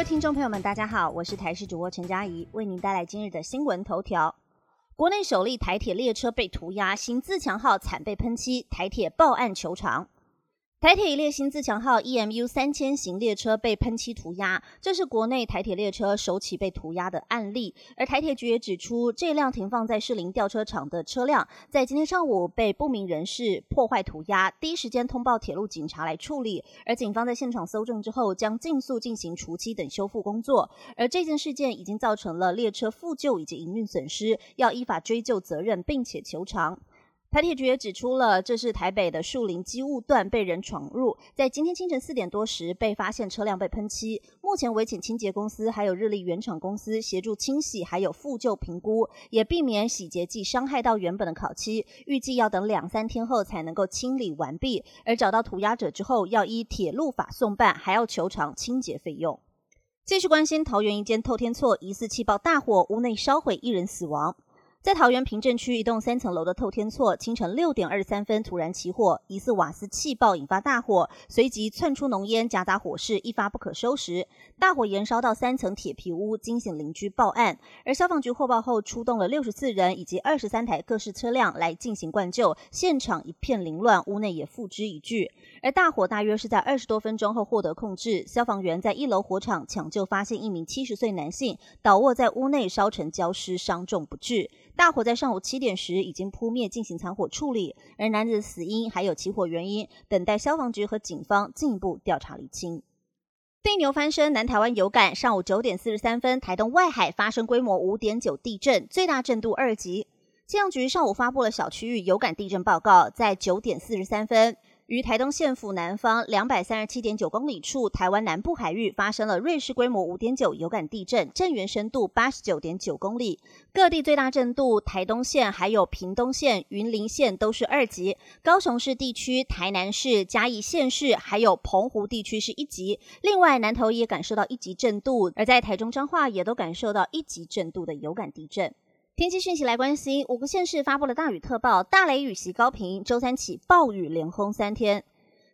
位听众朋友们，大家好，我是台视主播陈佳怡，为您带来今日的新闻头条。国内首例台铁列车被涂鸦，新自强号惨被喷漆，台铁报案求偿。台铁列新自强号 EMU 三千型列车被喷漆涂鸦，这是国内台铁列车首起被涂鸦的案例。而台铁局也指出，这辆停放在士林吊车厂的车辆，在今天上午被不明人士破坏涂鸦，第一时间通报铁路警察来处理。而警方在现场搜证之后，将尽速进行除漆等修复工作。而这件事件已经造成了列车复旧以及营运损失，要依法追究责任，并且求偿。台铁局也指出了，这是台北的树林机务段被人闯入，在今天清晨四点多时被发现车辆被喷漆。目前委请清洁公司还有日立原厂公司协助清洗，还有复旧评估，也避免洗洁剂伤害到原本的烤漆。预计要等两三天后才能够清理完毕。而找到涂鸦者之后，要依铁路法送办，还要求偿清洁费用。继续关心桃园一间透天厝疑似气爆大火，屋内烧毁，一人死亡。在桃园平镇区一栋三层楼的透天厝，清晨六点二十三分突然起火，疑似瓦斯气爆引发大火，随即窜出浓烟，夹杂火势，一发不可收拾。大火延烧到三层铁皮屋，惊醒邻居报案。而消防局获报后，出动了六十四人以及二十三台各式车辆来进行灌救，现场一片凌乱，屋内也付之一炬。而大火大约是在二十多分钟后获得控制，消防员在一楼火场抢救，发现一名七十岁男性倒卧在屋内，烧成焦尸，伤重不治。大火在上午七点时已经扑灭，进行残火处理，而男子死因还有起火原因，等待消防局和警方进一步调查厘清。地牛翻身，南台湾有感。上午九点四十三分，台东外海发生规模五点九地震，最大震度二级。气象局上午发布了小区域有感地震报告，在九点四十三分。于台东县府南方两百三十七点九公里处，台湾南部海域发生了瑞士规模五点九有感地震，震源深度八十九点九公里。各地最大震度，台东县、还有屏东县、云林县都是二级，高雄市地区、台南市、嘉义县市还有澎湖地区是一级。另外，南投也感受到一级震度，而在台中彰化也都感受到一级震度的有感地震。天气讯息来关心，五个县市发布了大雨特报，大雷雨袭高频，周三起暴雨连轰三天。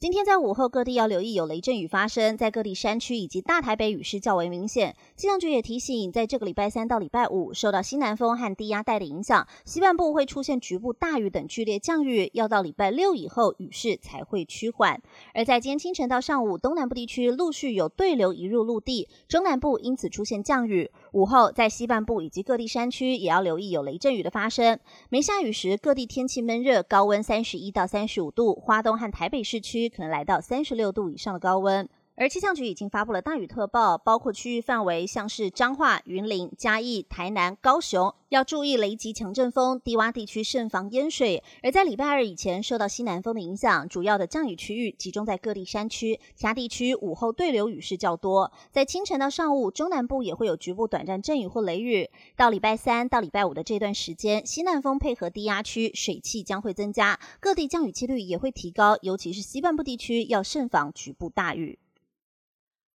今天在午后，各地要留意有雷阵雨发生，在各地山区以及大台北雨势较为明显。气象局也提醒，在这个礼拜三到礼拜五，受到西南风和低压带的影响，西半部会出现局部大雨等剧烈降雨，要到礼拜六以后雨势才会趋缓。而在今天清晨到上午，东南部地区陆续有对流移入陆地，中南部因此出现降雨。午后在西半部以及各地山区也要留意有雷阵雨的发生。没下雨时，各地天气闷热，高温三十一到三十五度，花东和台北市区可能来到三十六度以上的高温，而气象局已经发布了大雨特报，包括区域范围像是彰化、云林、嘉义、台南、高雄，要注意雷击、强阵风，低洼地区慎防淹水。而在礼拜二以前，受到西南风的影响，主要的降雨区域集中在各地山区，其他地区午后对流雨势较多。在清晨到上午，中南部也会有局部短暂阵雨或雷雨。到礼拜三到礼拜五的这段时间，西南风配合低压区，水汽将会增加，各地降雨几率也会提高，尤其是西半部地区要慎防局部大雨。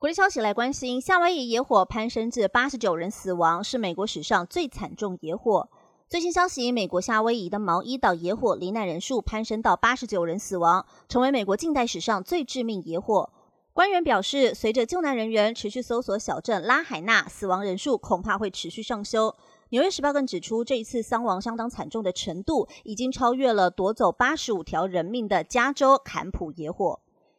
国际消息来关心，夏威夷野火攀升至八十九人死亡，是美国史上最惨重野火。最新消息，美国夏威夷的毛伊岛野火罹难人数攀升到八十九人死亡，成为美国近代史上最致命野火。官员表示，随着救难人员持续搜索小镇拉海纳，死亡人数恐怕会持续上修。纽约时报更指出，这一次伤亡相当惨重的程度，已经超越了夺走八十五条人命的加州坎普野火。